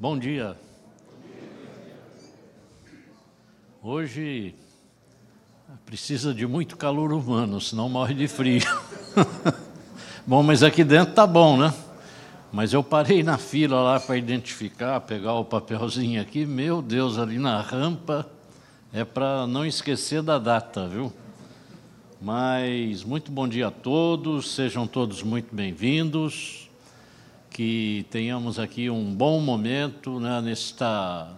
Bom dia. Hoje precisa de muito calor humano, senão morre de frio. bom, mas aqui dentro tá bom, né? Mas eu parei na fila lá para identificar, pegar o papelzinho aqui. Meu Deus, ali na rampa é para não esquecer da data, viu? Mas muito bom dia a todos, sejam todos muito bem-vindos. Que tenhamos aqui um bom momento né, nesta,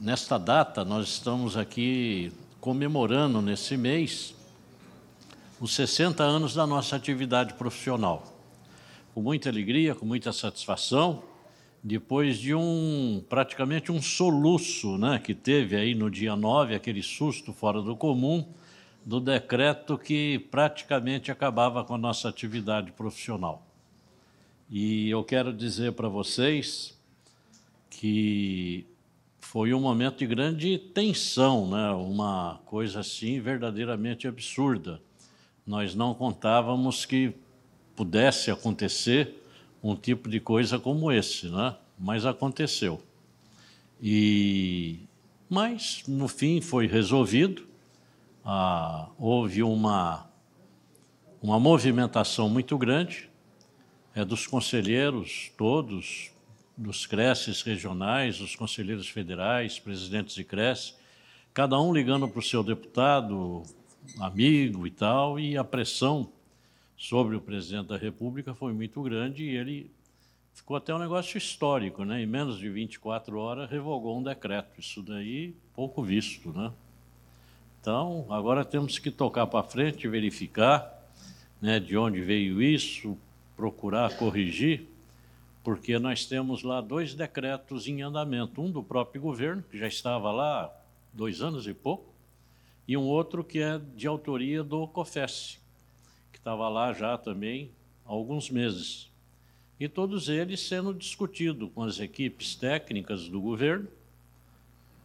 nesta data. Nós estamos aqui comemorando nesse mês os 60 anos da nossa atividade profissional com muita alegria, com muita satisfação, depois de um praticamente um soluço né, que teve aí no dia 9, aquele susto fora do comum, do decreto que praticamente acabava com a nossa atividade profissional. E eu quero dizer para vocês que foi um momento de grande tensão, né? uma coisa assim verdadeiramente absurda. Nós não contávamos que pudesse acontecer um tipo de coisa como esse, né? mas aconteceu. E, mas, no fim, foi resolvido. Ah, houve uma, uma movimentação muito grande é, dos conselheiros todos, dos creches regionais, dos conselheiros federais, presidentes de creche, cada um ligando para o seu deputado, amigo e tal, e a pressão sobre o presidente da República foi muito grande e ele ficou até um negócio histórico, né? Em menos de 24 horas revogou um decreto. Isso daí pouco visto, né? Então, agora temos que tocar para frente, verificar né, de onde veio isso, procurar corrigir, porque nós temos lá dois decretos em andamento, um do próprio governo, que já estava lá dois anos e pouco, e um outro que é de autoria do COFES, estava lá já também há alguns meses. E todos eles sendo discutidos com as equipes técnicas do governo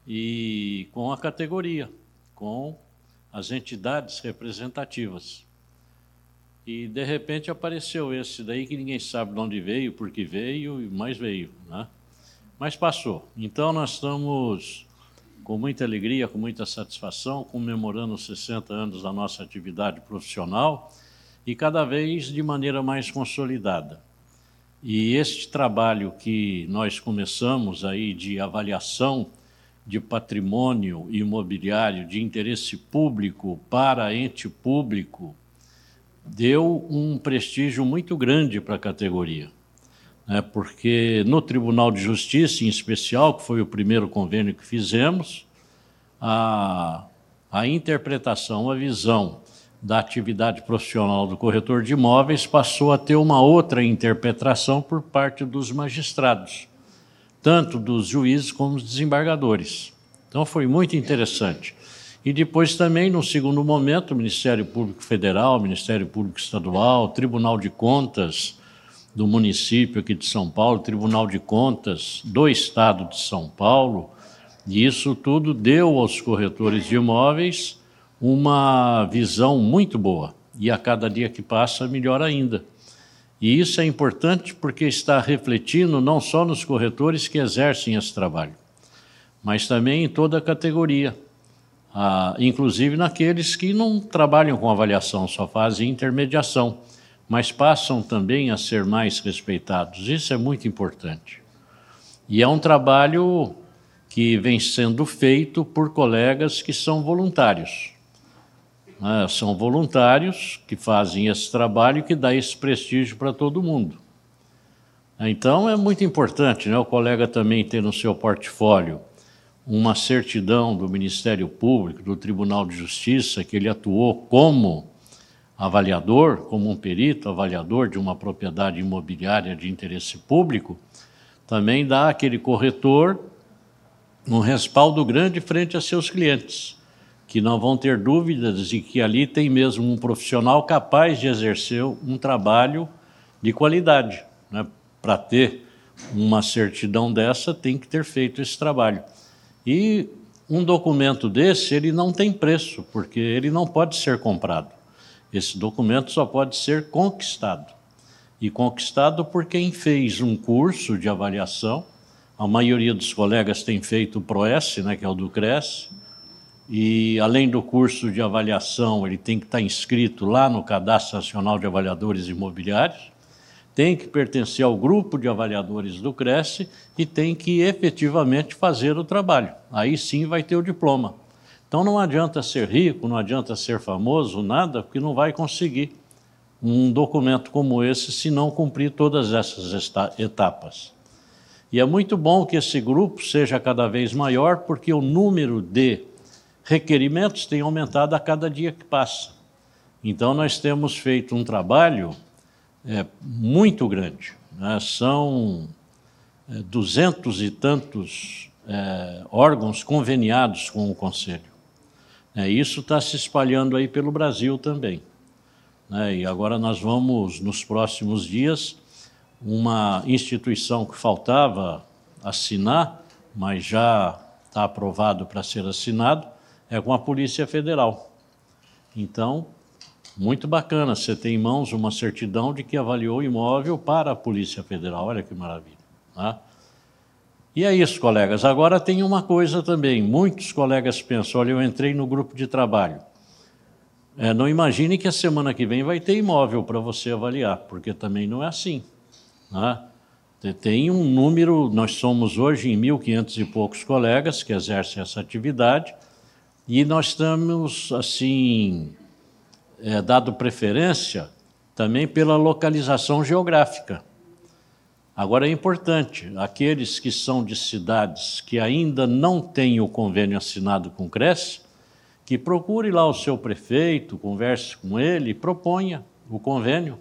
e com a categoria, com as entidades representativas. E de repente apareceu esse daí que ninguém sabe de onde veio, por que veio e mais veio, né? Mas passou. Então nós estamos com muita alegria, com muita satisfação, comemorando os 60 anos da nossa atividade profissional e cada vez de maneira mais consolidada. E este trabalho que nós começamos aí de avaliação de patrimônio imobiliário de interesse público para ente público deu um prestígio muito grande para a categoria. Né? Porque no Tribunal de Justiça, em especial, que foi o primeiro convênio que fizemos, a, a interpretação, a visão da atividade profissional do corretor de imóveis passou a ter uma outra interpretação por parte dos magistrados, tanto dos juízes como dos desembargadores. Então foi muito interessante. E depois também, no segundo momento, o Ministério Público Federal, Ministério Público Estadual, Tribunal de Contas do município aqui de São Paulo, Tribunal de Contas do Estado de São Paulo, e isso tudo deu aos corretores de imóveis uma visão muito boa. E a cada dia que passa, melhor ainda. E isso é importante porque está refletindo não só nos corretores que exercem esse trabalho, mas também em toda a categoria, ah, inclusive naqueles que não trabalham com avaliação, só fazem intermediação, mas passam também a ser mais respeitados. Isso é muito importante. E é um trabalho que vem sendo feito por colegas que são voluntários né? São voluntários que fazem esse trabalho que dá esse prestígio para todo mundo. Então é muito importante né, o colega também ter no seu portfólio uma certidão do Ministério Público, do Tribunal de Justiça, que ele atuou como avaliador, como um perito avaliador de uma propriedade imobiliária de interesse público, também dá àquele corretor um respaldo grande frente a seus clientes que não vão ter dúvidas de que ali tem mesmo um profissional capaz de exercer um trabalho de qualidade. Né? Para ter uma certidão dessa, tem que ter feito esse trabalho. E um documento desse, ele não tem preço, porque ele não pode ser comprado. Esse documento só pode ser conquistado. E conquistado por quem fez um curso de avaliação, A maioria dos colegas tem feito o PROES, né, que é o do CRES, e além do curso de avaliação, ele tem que estar inscrito lá no Cadastro Nacional de Avaliadores Imobiliários, tem que pertencer ao grupo de avaliadores do Cresce e tem que efetivamente fazer o trabalho. Aí sim vai ter o diploma. Então não adianta ser rico, não adianta ser famoso, nada, porque não vai conseguir um documento como esse se não cumprir todas essas etapas. E é muito bom que esse grupo seja cada vez maior, porque o número de requerimentos tem aumentado a cada dia que passa. Então, nós temos feito um trabalho é, muito grande. Né? São é, duzentos e tantos é, órgãos conveniados com o Conselho. É, isso está se espalhando aí pelo Brasil também. Né? E agora nós vamos, nos próximos dias, uma instituição que faltava assinar, mas já está aprovado para ser assinado, é com a Polícia Federal. Então, muito bacana, você tem em mãos uma certidão de que avaliou o imóvel para a Polícia Federal. Olha que maravilha. Tá? E é isso, colegas. Agora tem uma coisa também. Muitos colegas pensam: olha, eu entrei no grupo de trabalho. É, não imagine que a semana que vem vai ter imóvel para você avaliar, porque também não é assim. Né? Tem um número, nós somos hoje em 1.500 e poucos colegas que exercem essa atividade, e nós estamos, assim, é, dado preferência também pela localização geográfica. Agora é importante, aqueles que são de cidades que ainda não têm o convênio assinado com o CRES, que procure lá o seu prefeito, converse com ele proponha o convênio,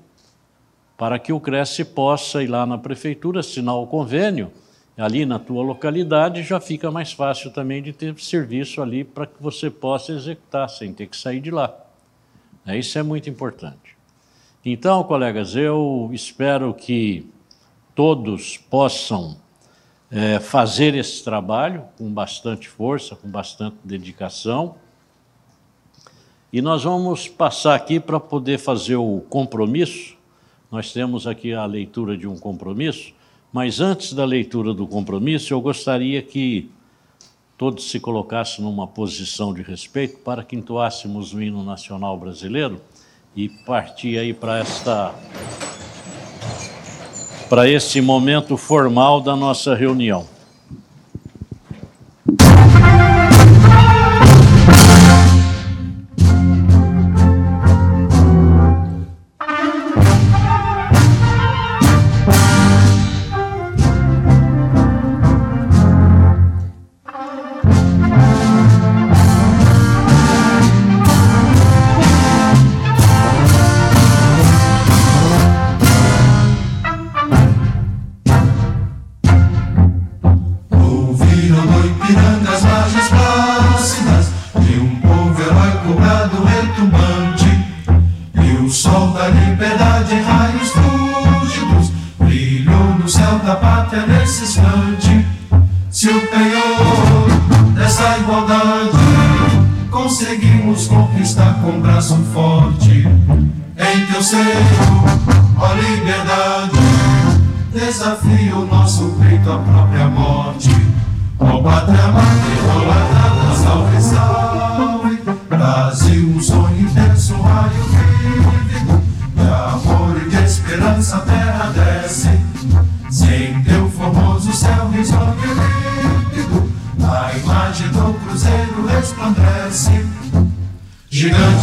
para que o CRES possa ir lá na prefeitura, assinar o convênio ali na tua localidade, já fica mais fácil também de ter serviço ali para que você possa executar sem ter que sair de lá. É, isso é muito importante. Então, colegas, eu espero que todos possam é, fazer esse trabalho com bastante força, com bastante dedicação. E nós vamos passar aqui para poder fazer o compromisso. Nós temos aqui a leitura de um compromisso. Mas antes da leitura do compromisso, eu gostaria que todos se colocassem numa posição de respeito para que entoássemos o hino nacional brasileiro e partir aí para esta para esse momento formal da nossa reunião.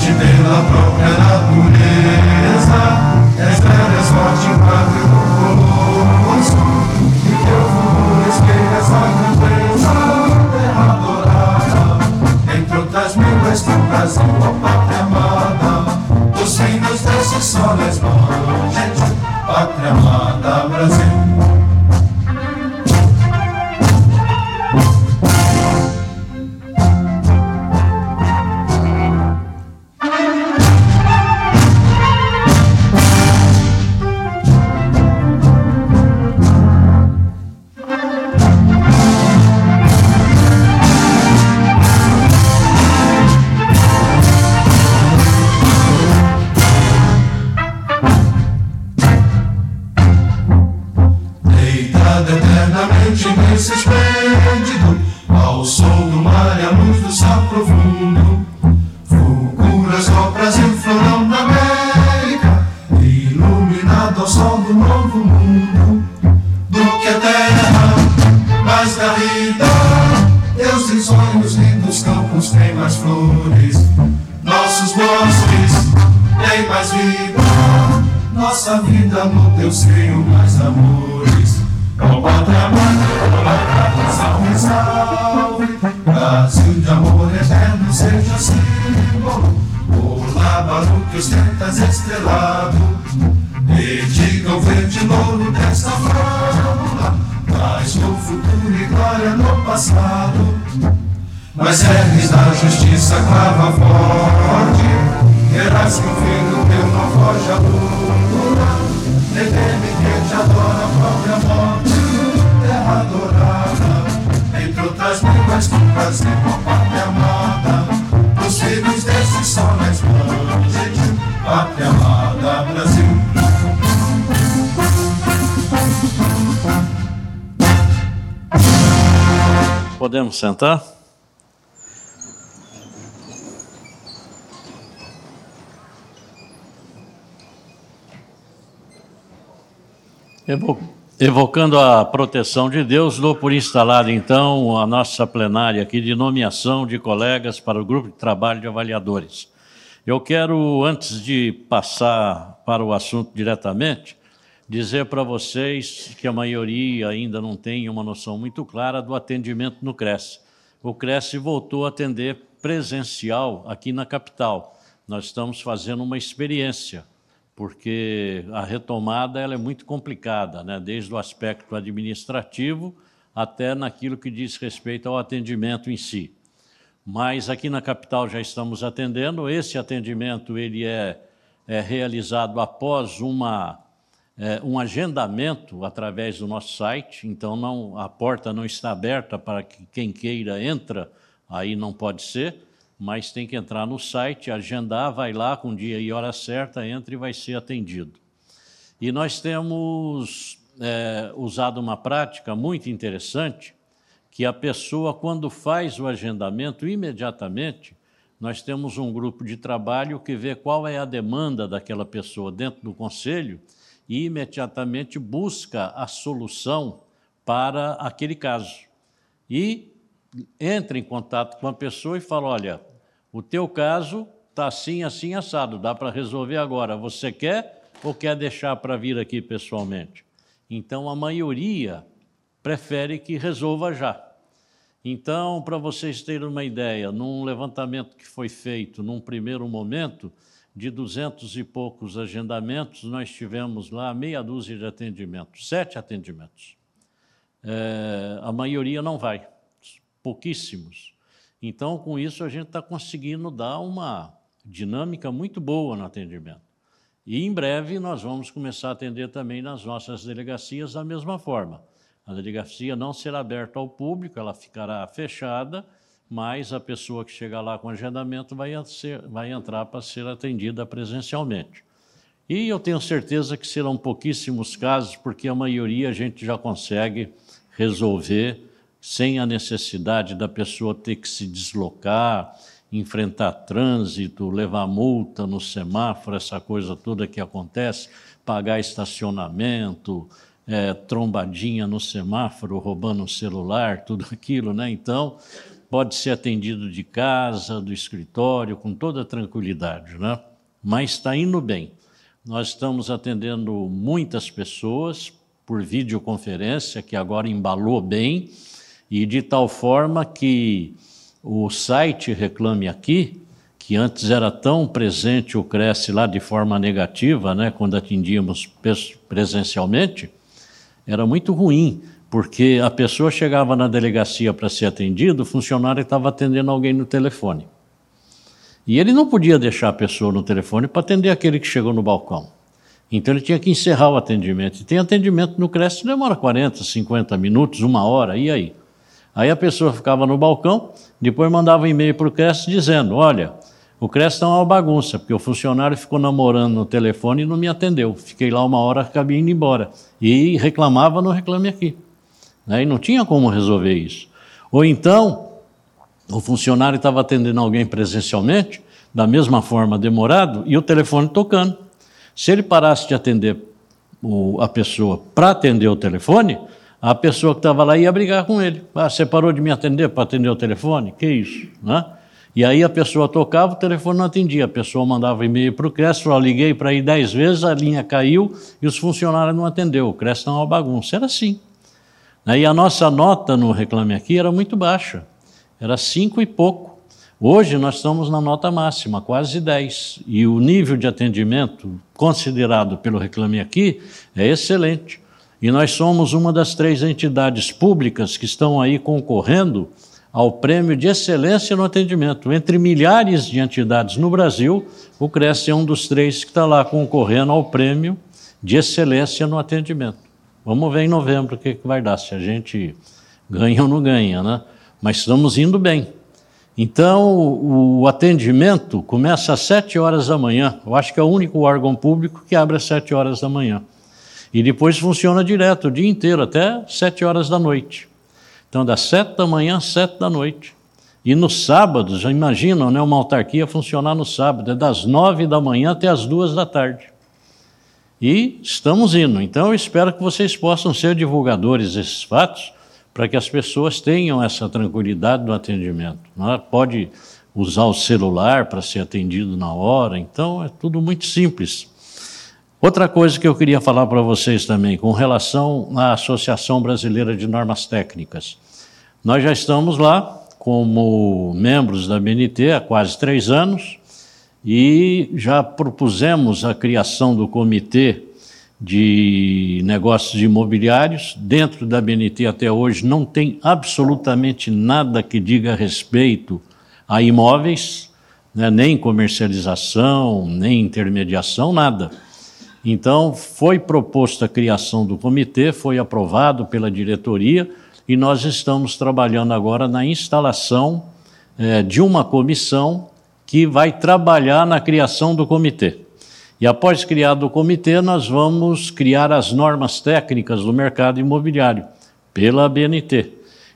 forte pela própria natureza. És belo, és forte enquanto o conosco. E teu futuro espelha essa grandeza terra é adorada. Entre outras mil, és tu Brasil, ó pátria amada. Tu sem nos desce só nas mãos. Garrida, Deus tem sonhos lindos, campos tem mais flores. Nossos bosques têm mais vida, nossa vida no teu seio mais amores. Pátria amada, salve, salve, Brasil de amor eterno seja símbolo. O lábaro que ostentas estrelado, e diga o verde louro desta fórmula, traz no futuro e glória no passado. Mas erres da justiça clava forte. Queiras que o teu não foge à luta Nem teme quem te adora a própria morte Terra adorada. Entre outras línguas do Brasil, Podemos sentar? Evocando a proteção de Deus, dou por instalada então a nossa plenária aqui de nomeação de colegas para o grupo de trabalho de avaliadores. Eu quero, antes de passar para o assunto diretamente, dizer para vocês que a maioria ainda não tem uma noção muito clara do atendimento no CRES. O CRES voltou a atender presencial aqui na capital. Nós estamos fazendo uma experiência porque a retomada ela é muito complicada, né? desde o aspecto administrativo até naquilo que diz respeito ao atendimento em si. Mas aqui na capital já estamos atendendo. Esse atendimento ele é, é realizado após uma, é, um agendamento através do nosso site. Então não, a porta não está aberta para que quem queira entra, aí não pode ser mas tem que entrar no site, agendar, vai lá com dia e hora certa, entra e vai ser atendido. E nós temos é, usado uma prática muito interessante, que a pessoa, quando faz o agendamento, imediatamente, nós temos um grupo de trabalho que vê qual é a demanda daquela pessoa dentro do conselho e imediatamente busca a solução para aquele caso. E entra em contato com a pessoa e fala: olha, o teu caso está assim, assim, assado, dá para resolver agora. Você quer ou quer deixar para vir aqui pessoalmente? Então, a maioria prefere que resolva já. Então, para vocês terem uma ideia, num levantamento que foi feito num primeiro momento, de duzentos e poucos agendamentos, nós tivemos lá meia dúzia de atendimentos, sete atendimentos. É, a maioria não vai, pouquíssimos. Então, com isso, a gente está conseguindo dar uma dinâmica muito boa no atendimento. E em breve nós vamos começar a atender também nas nossas delegacias da mesma forma. A delegacia não será aberta ao público, ela ficará fechada, mas a pessoa que chegar lá com agendamento vai, ser, vai entrar para ser atendida presencialmente. E eu tenho certeza que serão pouquíssimos casos, porque a maioria a gente já consegue resolver sem a necessidade da pessoa ter que se deslocar, enfrentar trânsito, levar multa no semáforo, essa coisa toda que acontece, pagar estacionamento, é, trombadinha no semáforo, roubando o celular, tudo aquilo, né? Então, pode ser atendido de casa, do escritório, com toda tranquilidade, né? Mas está indo bem. Nós estamos atendendo muitas pessoas por videoconferência, que agora embalou bem e de tal forma que o site Reclame Aqui, que antes era tão presente o Cresce lá de forma negativa, né, quando atendíamos presencialmente, era muito ruim, porque a pessoa chegava na delegacia para ser atendido, o funcionário estava atendendo alguém no telefone. E ele não podia deixar a pessoa no telefone para atender aquele que chegou no balcão. Então ele tinha que encerrar o atendimento. E tem atendimento no Cresce demora 40, 50 minutos, uma hora, e aí? Aí a pessoa ficava no balcão, depois mandava um e-mail para o CRES dizendo: Olha, o CRES está uma bagunça, porque o funcionário ficou namorando no telefone e não me atendeu. Fiquei lá uma hora, acabei indo embora. E reclamava no Reclame Aqui. Né? E não tinha como resolver isso. Ou então, o funcionário estava atendendo alguém presencialmente, da mesma forma demorado, e o telefone tocando. Se ele parasse de atender o, a pessoa para atender o telefone, a pessoa que estava lá ia brigar com ele. Ah, você parou de me atender para atender o telefone? Que isso? Né? E aí a pessoa tocava, o telefone não atendia. A pessoa mandava e-mail para o CRES, falou, liguei para ir dez vezes, a linha caiu e os funcionários não atendeu. O CRES está uma bagunça. Era assim. E a nossa nota no Reclame Aqui era muito baixa. Era cinco e pouco. Hoje nós estamos na nota máxima, quase 10. E o nível de atendimento considerado pelo Reclame Aqui é excelente. E nós somos uma das três entidades públicas que estão aí concorrendo ao prêmio de excelência no atendimento. Entre milhares de entidades no Brasil, o CRES é um dos três que está lá concorrendo ao prêmio de excelência no atendimento. Vamos ver em novembro o que, que vai dar, se a gente ganha ou não ganha, né? Mas estamos indo bem. Então, o atendimento começa às sete horas da manhã. Eu acho que é o único órgão público que abre às sete horas da manhã. E depois funciona direto, o dia inteiro, até sete horas da noite. Então, das sete da manhã às sete da noite. E nos sábados, já imaginam, né, uma autarquia funcionar no sábado, é das nove da manhã até as duas da tarde. E estamos indo. Então, eu espero que vocês possam ser divulgadores desses fatos, para que as pessoas tenham essa tranquilidade do atendimento. É? Pode usar o celular para ser atendido na hora, então é tudo muito simples. Outra coisa que eu queria falar para vocês também, com relação à Associação Brasileira de Normas Técnicas. Nós já estamos lá como membros da BNT há quase três anos e já propusemos a criação do Comitê de Negócios Imobiliários. Dentro da BNT até hoje não tem absolutamente nada que diga respeito a imóveis, né, nem comercialização, nem intermediação, nada. Então, foi proposta a criação do comitê, foi aprovado pela diretoria e nós estamos trabalhando agora na instalação é, de uma comissão que vai trabalhar na criação do comitê. E após criado o comitê, nós vamos criar as normas técnicas do mercado imobiliário pela BNT.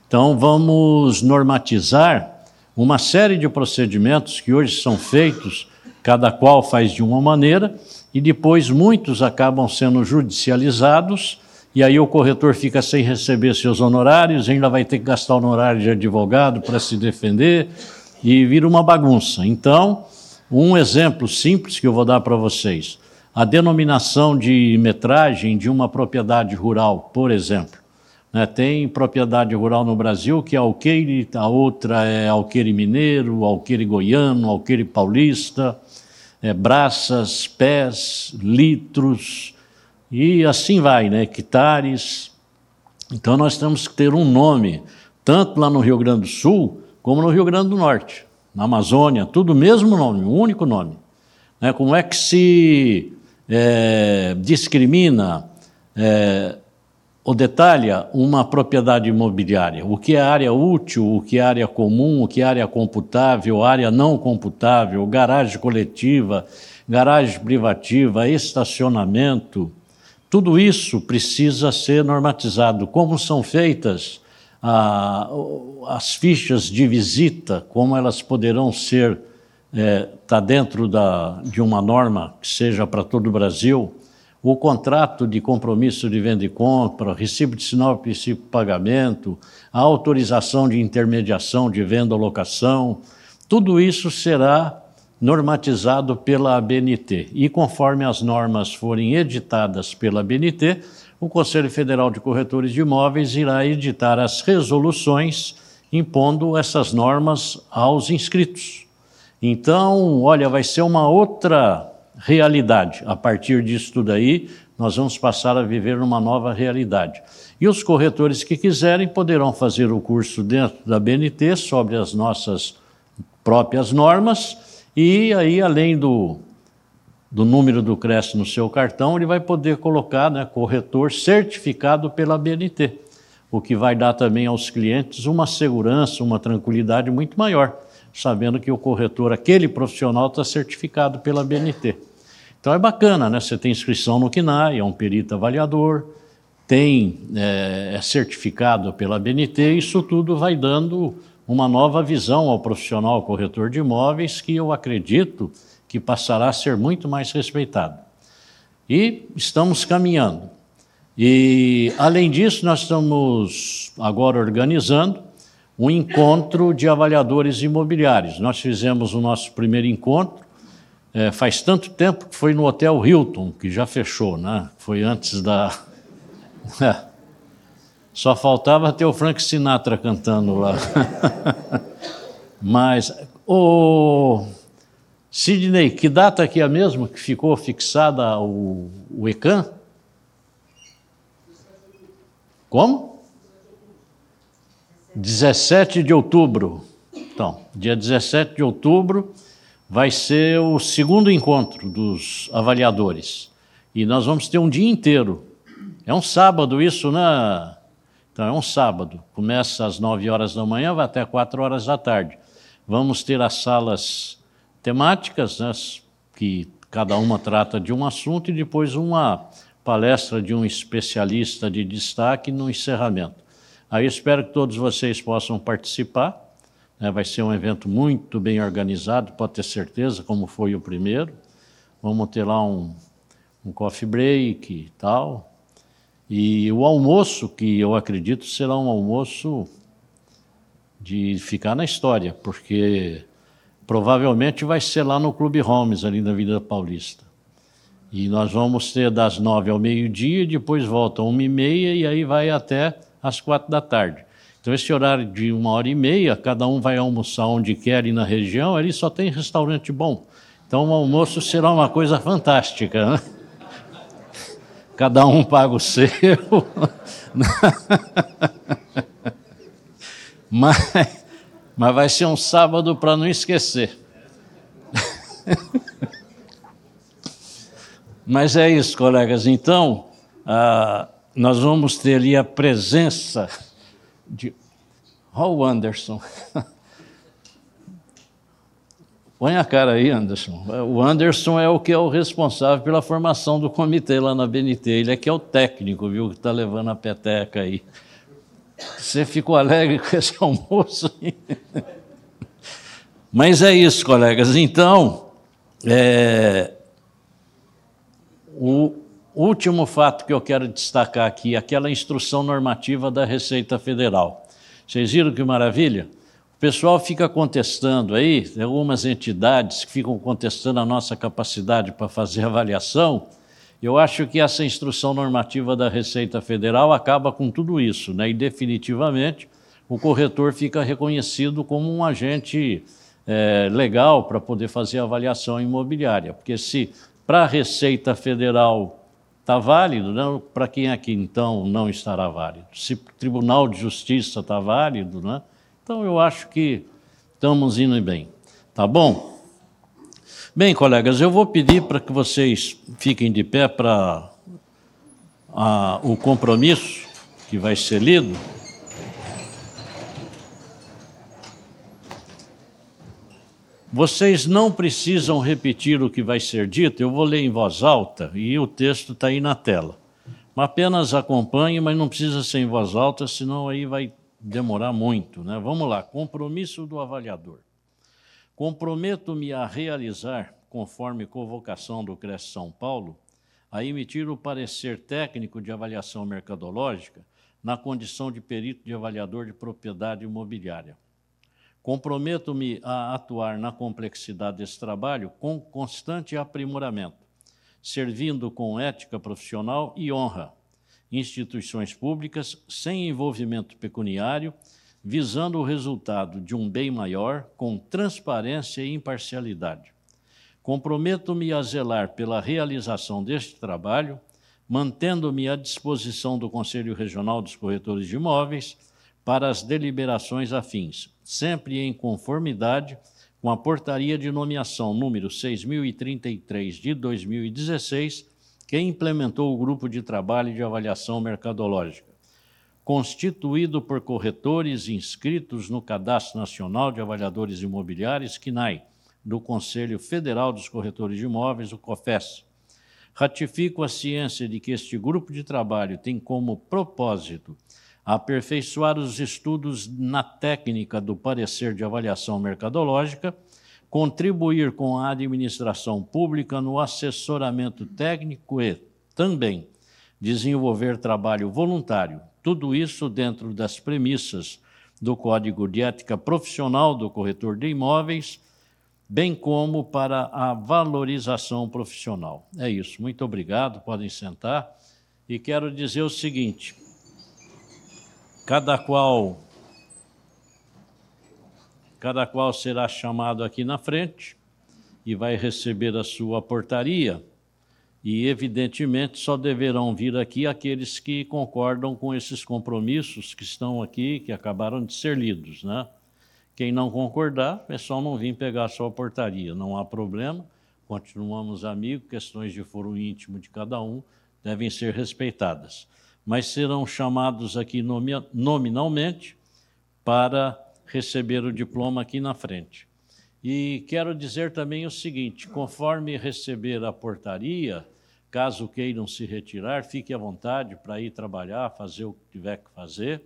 Então, vamos normatizar uma série de procedimentos que hoje são feitos, cada qual faz de uma maneira, e depois muitos acabam sendo judicializados, e aí o corretor fica sem receber seus honorários, ainda vai ter que gastar honorário de advogado para se defender, e vira uma bagunça. Então, um exemplo simples que eu vou dar para vocês: a denominação de metragem de uma propriedade rural, por exemplo. Né, tem propriedade rural no Brasil que é alqueire, a outra é alqueire mineiro, alqueire goiano, alqueire paulista é, braças, pés, litros, e assim vai, né? hectares. Então nós temos que ter um nome, tanto lá no Rio Grande do Sul, como no Rio Grande do Norte, na Amazônia, tudo o mesmo nome, um único nome. Né? Como é que se é, discrimina é, ou detalha uma propriedade imobiliária, o que é área útil, o que é área comum, o que é área computável, área não computável, garagem coletiva, garagem privativa, estacionamento, tudo isso precisa ser normatizado. Como são feitas ah, as fichas de visita, como elas poderão ser, está é, tá dentro da, de uma norma que seja para todo o Brasil, o contrato de compromisso de venda e compra, recibo de sinal princípio de pagamento, a autorização de intermediação de venda ou locação, tudo isso será normatizado pela ABNT. E conforme as normas forem editadas pela ABNT, o Conselho Federal de Corretores de Imóveis irá editar as resoluções impondo essas normas aos inscritos. Então, olha, vai ser uma outra realidade. A partir disso tudo aí, nós vamos passar a viver numa nova realidade. E os corretores que quiserem poderão fazer o curso dentro da BNT sobre as nossas próprias normas e aí, além do, do número do CRES no seu cartão, ele vai poder colocar né, corretor certificado pela BNT, o que vai dar também aos clientes uma segurança, uma tranquilidade muito maior, sabendo que o corretor, aquele profissional, está certificado pela BNT. Então é bacana, né? Você tem inscrição no CNAE, é um perito avaliador, tem é, é certificado pela BNT, isso tudo vai dando uma nova visão ao profissional corretor de imóveis que eu acredito que passará a ser muito mais respeitado. E estamos caminhando. E, além disso, nós estamos agora organizando um encontro de avaliadores imobiliários. Nós fizemos o nosso primeiro encontro, é, faz tanto tempo que foi no Hotel Hilton, que já fechou, né? Foi antes da. Só faltava ter o Frank Sinatra cantando lá. Mas, o Sidney, que data que é a mesma que ficou fixada o, o ECAN? Como? 17 de outubro. Então, dia 17 de outubro vai ser o segundo encontro dos avaliadores. E nós vamos ter um dia inteiro. É um sábado isso, né? Então, é um sábado. Começa às 9 horas da manhã, vai até 4 horas da tarde. Vamos ter as salas temáticas, né, que cada uma trata de um assunto, e depois uma palestra de um especialista de destaque no encerramento. Aí espero que todos vocês possam participar. Né? Vai ser um evento muito bem organizado, pode ter certeza, como foi o primeiro. Vamos ter lá um, um coffee break e tal. E o almoço, que eu acredito será um almoço de ficar na história, porque provavelmente vai ser lá no Clube Holmes, ali na Vida Paulista. E nós vamos ter das nove ao meio-dia, depois volta uma e meia e aí vai até às quatro da tarde. Então, esse horário de uma hora e meia, cada um vai almoçar onde quer e na região, ali só tem restaurante bom. Então, o almoço será uma coisa fantástica. Né? Cada um paga o seu. mas, mas vai ser um sábado para não esquecer. mas é isso, colegas. Então, ah, nós vamos ter ali a presença de. Olha o Anderson. Põe a cara aí, Anderson. O Anderson é o que é o responsável pela formação do comitê lá na BNT. Ele é que é o técnico, viu, que está levando a peteca aí. Você ficou alegre com esse almoço? Mas é isso, colegas. Então, é, o, Último fato que eu quero destacar aqui, aquela instrução normativa da Receita Federal. Vocês viram que maravilha? O pessoal fica contestando aí, algumas entidades que ficam contestando a nossa capacidade para fazer avaliação. Eu acho que essa instrução normativa da Receita Federal acaba com tudo isso, né? e definitivamente o corretor fica reconhecido como um agente é, legal para poder fazer avaliação imobiliária. Porque se para a Receita Federal está válido, né? para quem aqui então não estará válido? Se o Tribunal de Justiça está válido, né? então eu acho que estamos indo bem. Tá bom? Bem, colegas, eu vou pedir para que vocês fiquem de pé para o compromisso que vai ser lido. Vocês não precisam repetir o que vai ser dito, eu vou ler em voz alta e o texto está aí na tela. Apenas acompanhe, mas não precisa ser em voz alta, senão aí vai demorar muito. Né? Vamos lá, compromisso do avaliador. Comprometo-me a realizar, conforme convocação do CRES São Paulo, a emitir o parecer técnico de avaliação mercadológica na condição de perito de avaliador de propriedade imobiliária. Comprometo-me a atuar na complexidade desse trabalho com constante aprimoramento, servindo com ética profissional e honra instituições públicas sem envolvimento pecuniário, visando o resultado de um bem maior com transparência e imparcialidade. Comprometo-me a zelar pela realização deste trabalho, mantendo-me à disposição do Conselho Regional dos Corretores de Imóveis para as deliberações afins, sempre em conformidade com a portaria de nomeação número 6033 de 2016, que implementou o grupo de trabalho de avaliação mercadológica, constituído por corretores inscritos no Cadastro Nacional de Avaliadores Imobiliários, CNAI, do Conselho Federal dos Corretores de Imóveis, o COFES, Ratifico a ciência de que este grupo de trabalho tem como propósito aperfeiçoar os estudos na técnica do parecer de avaliação mercadológica, contribuir com a administração pública no assessoramento técnico e, também, desenvolver trabalho voluntário. Tudo isso dentro das premissas do Código de Ética Profissional do Corretor de Imóveis, bem como para a valorização profissional. É isso. Muito obrigado. Podem sentar. E quero dizer o seguinte: cada qual cada qual será chamado aqui na frente e vai receber a sua portaria e, evidentemente, só deverão vir aqui aqueles que concordam com esses compromissos que estão aqui, que acabaram de ser lidos. Né? Quem não concordar, é só não vir pegar a sua portaria, não há problema, continuamos amigos, questões de foro íntimo de cada um devem ser respeitadas. Mas serão chamados aqui nominalmente para receber o diploma aqui na frente. E quero dizer também o seguinte: conforme receber a portaria, caso queiram se retirar, fique à vontade para ir trabalhar, fazer o que tiver que fazer.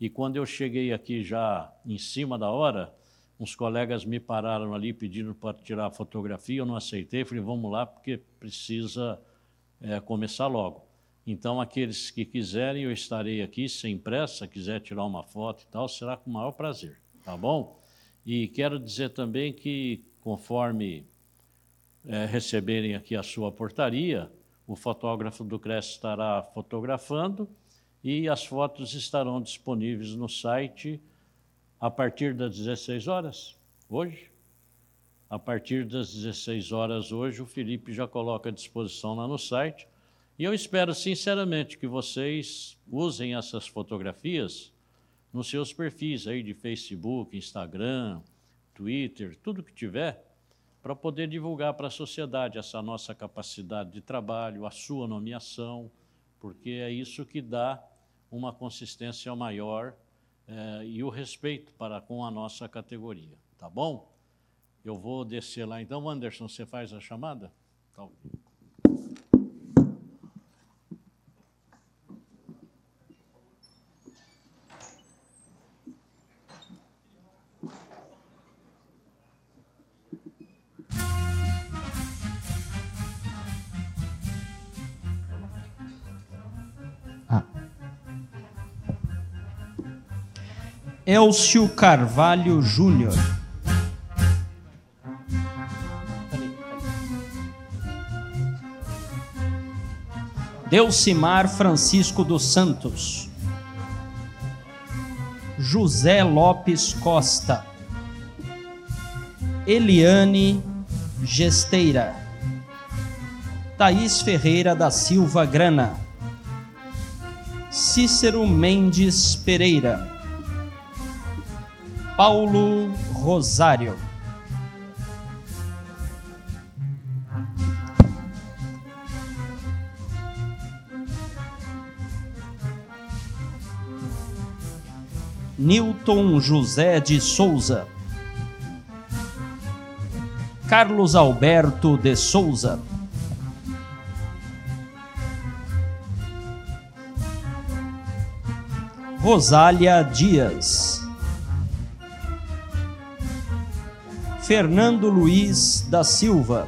E quando eu cheguei aqui já em cima da hora, uns colegas me pararam ali pedindo para tirar a fotografia, eu não aceitei, falei, vamos lá, porque precisa é, começar logo. Então, aqueles que quiserem, eu estarei aqui sem pressa, quiser tirar uma foto e tal, será com o maior prazer, tá bom? E quero dizer também que, conforme é, receberem aqui a sua portaria, o fotógrafo do CRES estará fotografando e as fotos estarão disponíveis no site a partir das 16 horas, hoje. A partir das 16 horas hoje, o Felipe já coloca à disposição lá no site. E eu espero sinceramente que vocês usem essas fotografias nos seus perfis aí de Facebook, Instagram, Twitter, tudo que tiver, para poder divulgar para a sociedade essa nossa capacidade de trabalho, a sua nomeação, porque é isso que dá uma consistência maior eh, e o respeito para com a nossa categoria, tá bom? Eu vou descer lá então, Anderson, você faz a chamada? Tá. Elcio Carvalho Júnior. Delcimar Francisco dos Santos. José Lopes Costa. Eliane Gesteira. Thaís Ferreira da Silva Grana. Cícero Mendes Pereira. Paulo Rosário. Newton José de Souza. Carlos Alberto de Souza. Rosália Dias. Fernando Luiz da Silva.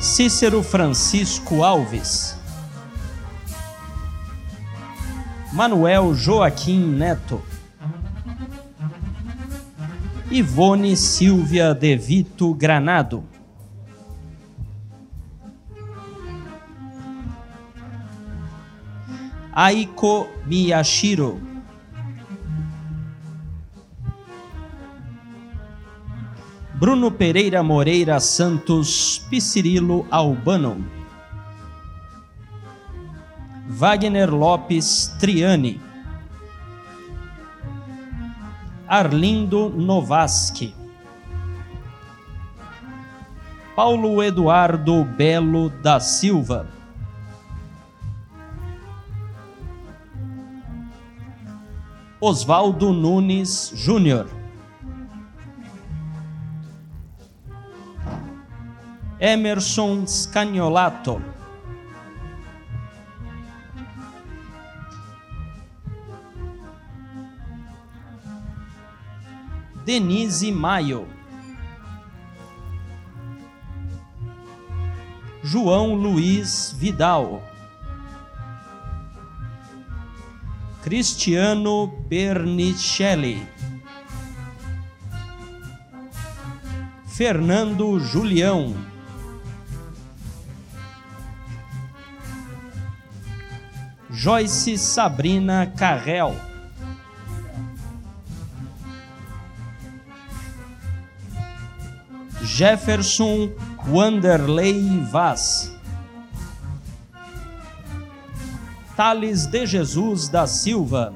Cícero Francisco Alves. Manuel Joaquim Neto. Ivone Silvia De Vito Granado. Aiko Miyashiro. Bruno Pereira Moreira Santos Piscirilo Albano. Wagner Lopes Triani. Arlindo Novaski. Paulo Eduardo Belo da Silva. Oswaldo Nunes Júnior. Emerson Scagnolato. Denise Maio. João Luiz Vidal. Cristiano Bernicelli. Fernando Julião. Joyce Sabrina Carrel. Jefferson Wanderley Vaz. Thales de Jesus da Silva.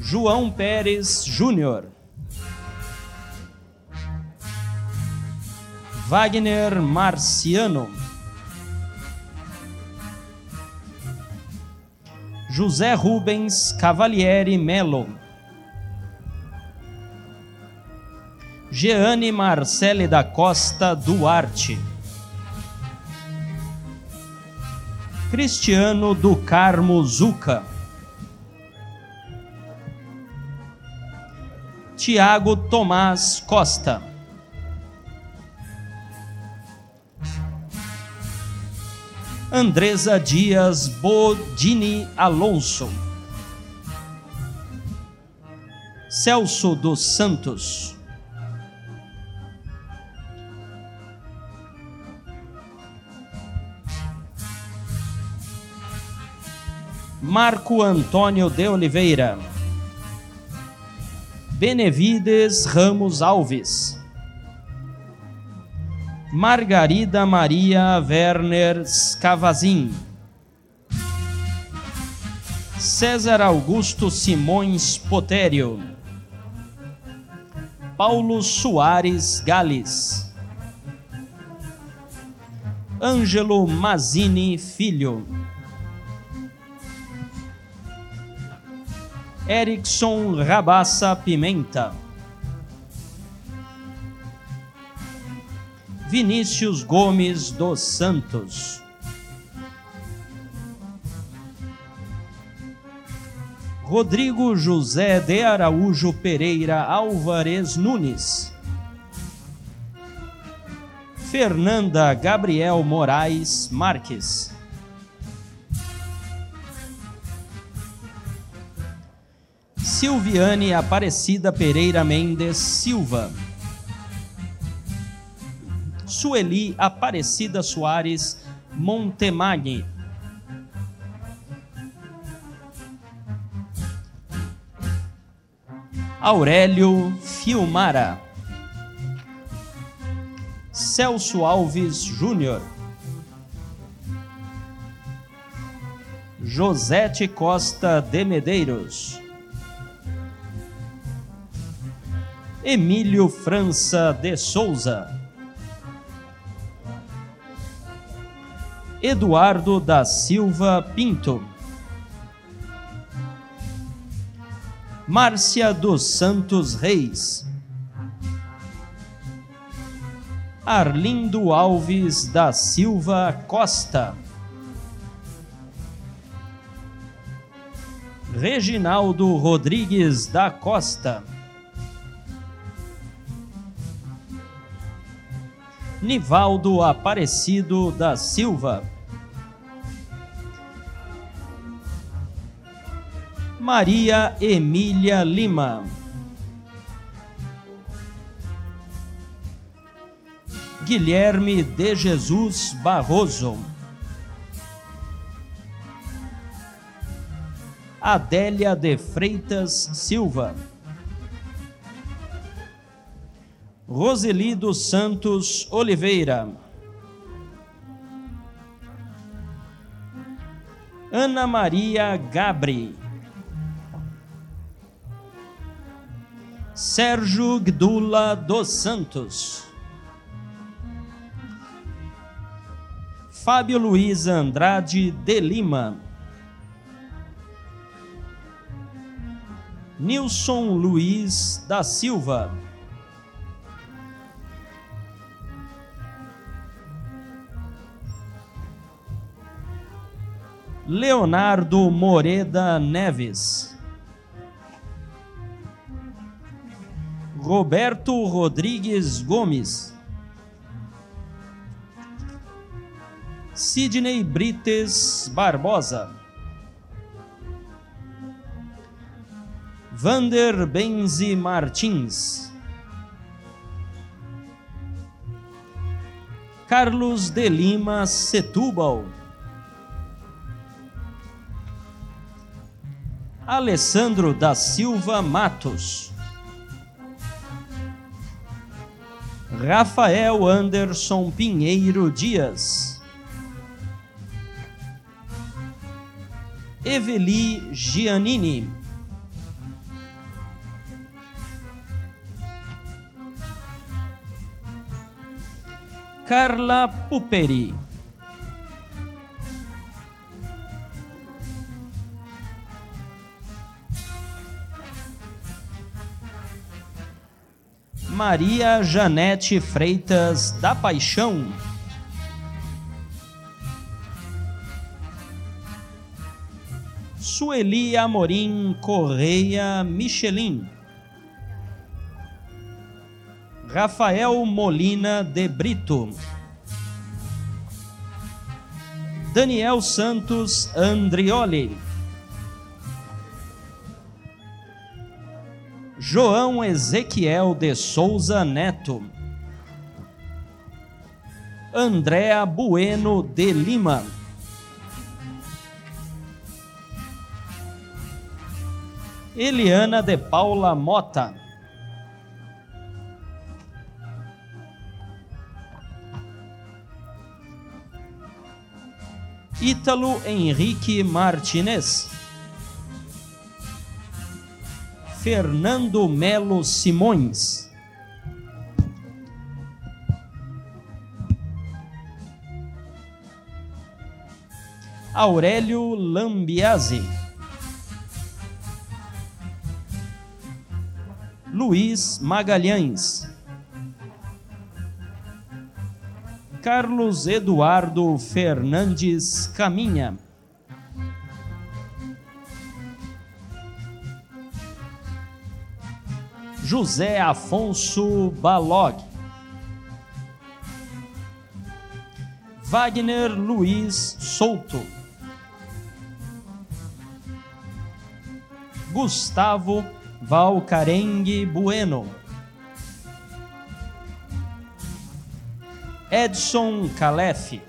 João Pérez Júnior. Wagner Marciano. José Rubens Cavalieri Melo. Jeane Marcele da Costa Duarte. Cristiano do Carmo Zuca. Tiago Tomás Costa. Andresa Dias Bodini Alonso. Celso dos Santos. Marco Antônio de Oliveira. Benevides Ramos Alves. Margarida Maria Werner Scavazin. César Augusto Simões Potério. Paulo Soares Gales. Ângelo Mazini Filho. Erickson Rabassa Pimenta. Vinícius Gomes dos Santos. Rodrigo José de Araújo Pereira Álvares Nunes. Fernanda Gabriel Moraes Marques. Silviane Aparecida Pereira Mendes Silva. Sueli Aparecida Soares Montemagni. Aurélio Filmara. Celso Alves Júnior. Josete Costa de Medeiros. Emílio França de Souza. Eduardo da Silva Pinto. Márcia dos Santos Reis. Arlindo Alves da Silva Costa. Reginaldo Rodrigues da Costa. Nivaldo Aparecido da Silva. Maria Emília Lima. Guilherme de Jesus Barroso. Adélia de Freitas Silva. Roseli dos Santos Oliveira. Ana Maria Gabri. Sérgio Gdula dos Santos. Fábio Luiz Andrade de Lima. Nilson Luiz da Silva. Leonardo Moreda Neves. Roberto Rodrigues Gomes. Sidney Brites Barbosa. Vander Benzi Martins. Carlos de Lima Setúbal. Alessandro da Silva Matos. Rafael Anderson Pinheiro Dias. Eveli Giannini. Carla Puperi. Maria Janete Freitas da Paixão. Sueli Amorim Correia Michelin. Rafael Molina de Brito. Daniel Santos Andrioli. João Ezequiel de Souza Neto. Andréa Bueno de Lima. Eliana de Paula Mota. Ítalo Henrique Martinez. Fernando Melo Simões. Aurélio Lambiase. Luiz Magalhães. Carlos Eduardo Fernandes Caminha. José Afonso Balog. Wagner Luiz Souto. Gustavo Valcarengue Bueno. Edson Calef.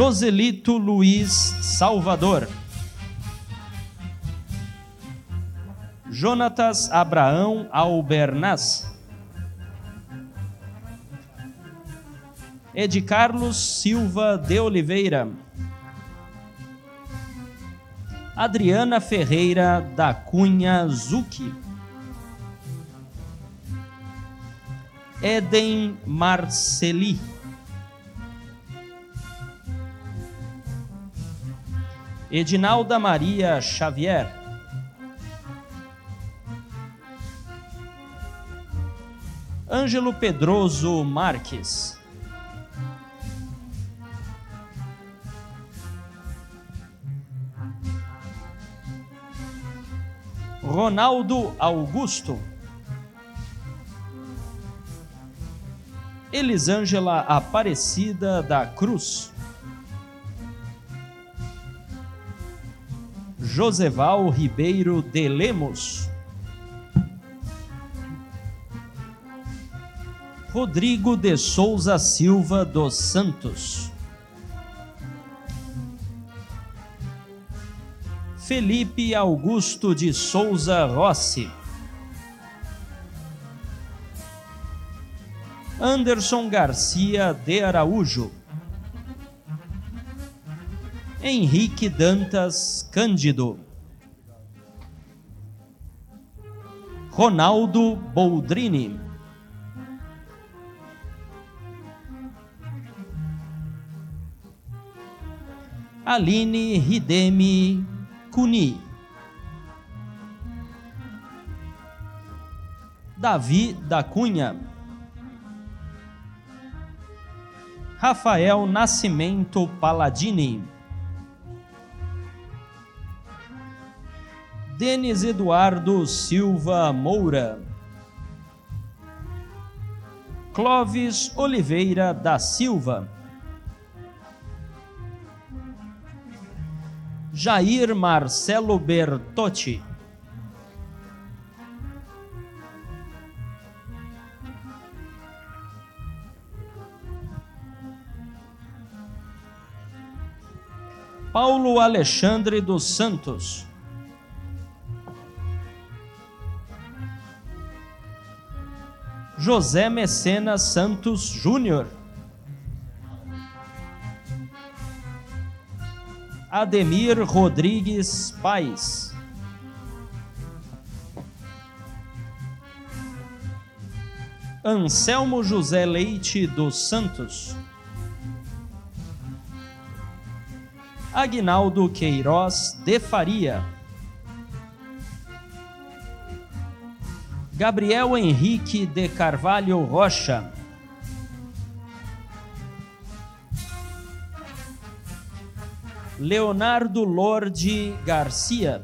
Joselito Luiz Salvador. Jonatas Abraão Albernaz. Ed Carlos Silva de Oliveira. Adriana Ferreira da Cunha Zucchi. Eden Marceli. Edinalda Maria Xavier. Ângelo Pedroso Marques. Ronaldo Augusto. Elisângela Aparecida da Cruz. Joseval Ribeiro de Lemos. Rodrigo de Souza Silva dos Santos. Felipe Augusto de Souza Rossi. Anderson Garcia de Araújo. Henrique Dantas Cândido. Ronaldo Boldrini. Aline Ridemi Cuni. Davi da Cunha. Rafael Nascimento Palladini. Denis Eduardo Silva Moura. Clóvis Oliveira da Silva. Jair Marcelo Bertotti. Paulo Alexandre dos Santos. José Mecenas Santos Júnior. Ademir Rodrigues Paes. Anselmo José Leite dos Santos. Agnaldo Queiroz de Faria. Gabriel Henrique de Carvalho Rocha. Leonardo Lorde Garcia.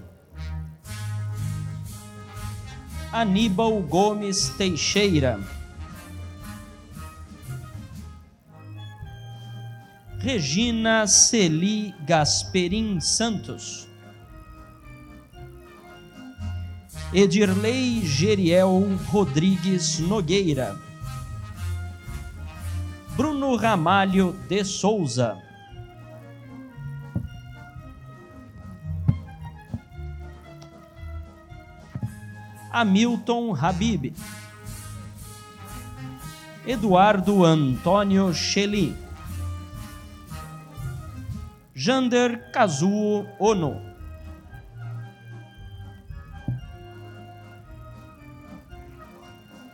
Aníbal Gomes Teixeira. Regina Celi Gasperim Santos. Edirley Geriel Rodrigues Nogueira. Bruno Ramalho de Souza. Hamilton Habib. Eduardo Antônio Cheli. Jander Kazuo Ono.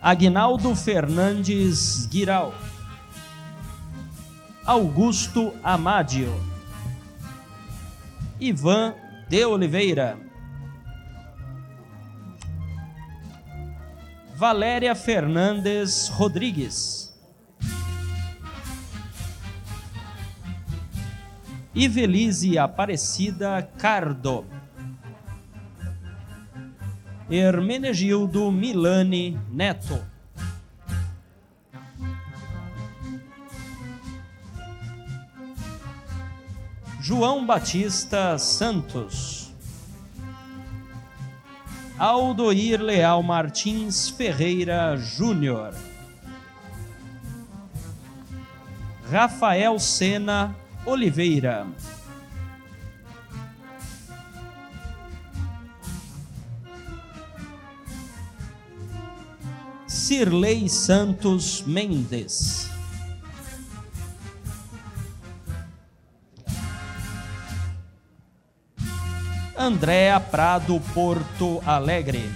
Agnaldo Fernandes Guiral. Augusto Amadio. Ivan de Oliveira. Valéria Fernandes Rodrigues. Ivelise Aparecida Cardo. Hermenegildo Milani Neto. João Batista Santos. Aldoir Leal Martins Ferreira Júnior. Rafael Sena Oliveira. Cirlei Santos Mendes. Andréa Prado Porto Alegre.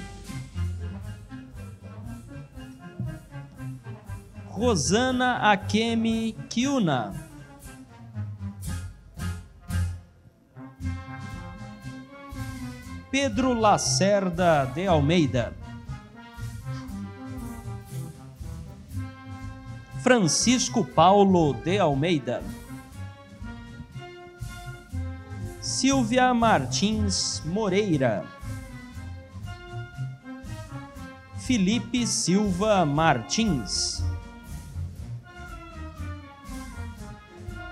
Rosana Akemi Kiuna. Pedro Lacerda de Almeida. Francisco Paulo de Almeida. Silvia Martins Moreira. Felipe Silva Martins.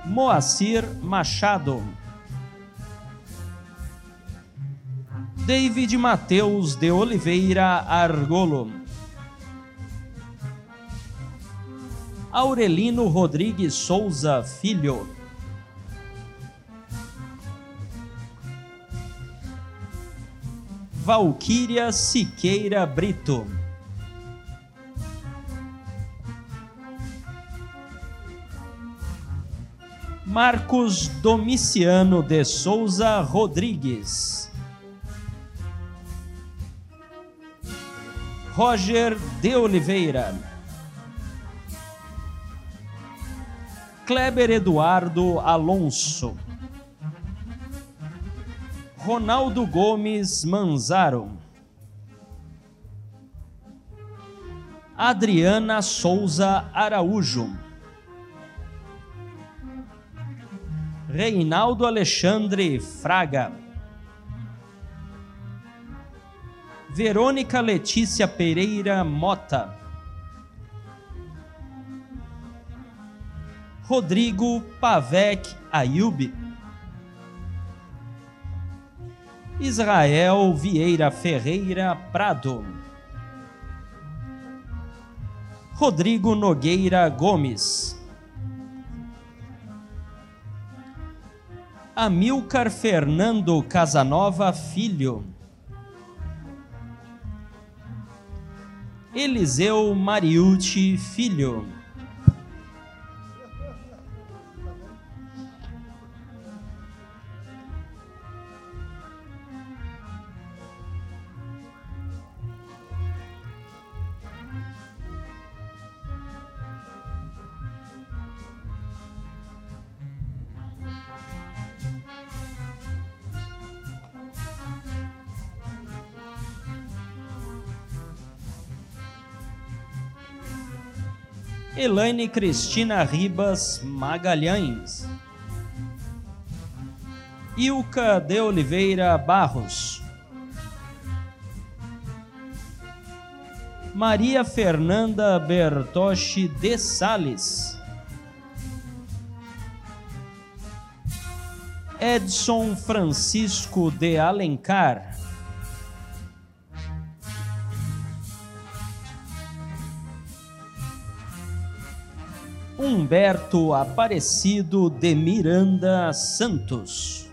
Moacir Machado. David Mateus de Oliveira Argolo. Aurelino Rodrigues Souza Filho. Valquíria Siqueira Brito. Marcos Domiciano de Souza Rodrigues. Roger de Oliveira. Kleber Eduardo Alonso. Ronaldo Gomes Manzaro. Adriana Souza Araújo. Reinaldo Alexandre Fraga. Verônica Letícia Pereira Mota. Rodrigo Pavec Ayub. Israel Vieira Ferreira Prado. Rodrigo Nogueira Gomes. Amilcar Fernando Casanova Filho. Eliseu Mariucci Filho. Elaine Cristina Ribas Magalhães. Ilka de Oliveira Barros. Maria Fernanda Bertoshi de Sales. Edson Francisco de Alencar. Humberto Aparecido de Miranda Santos.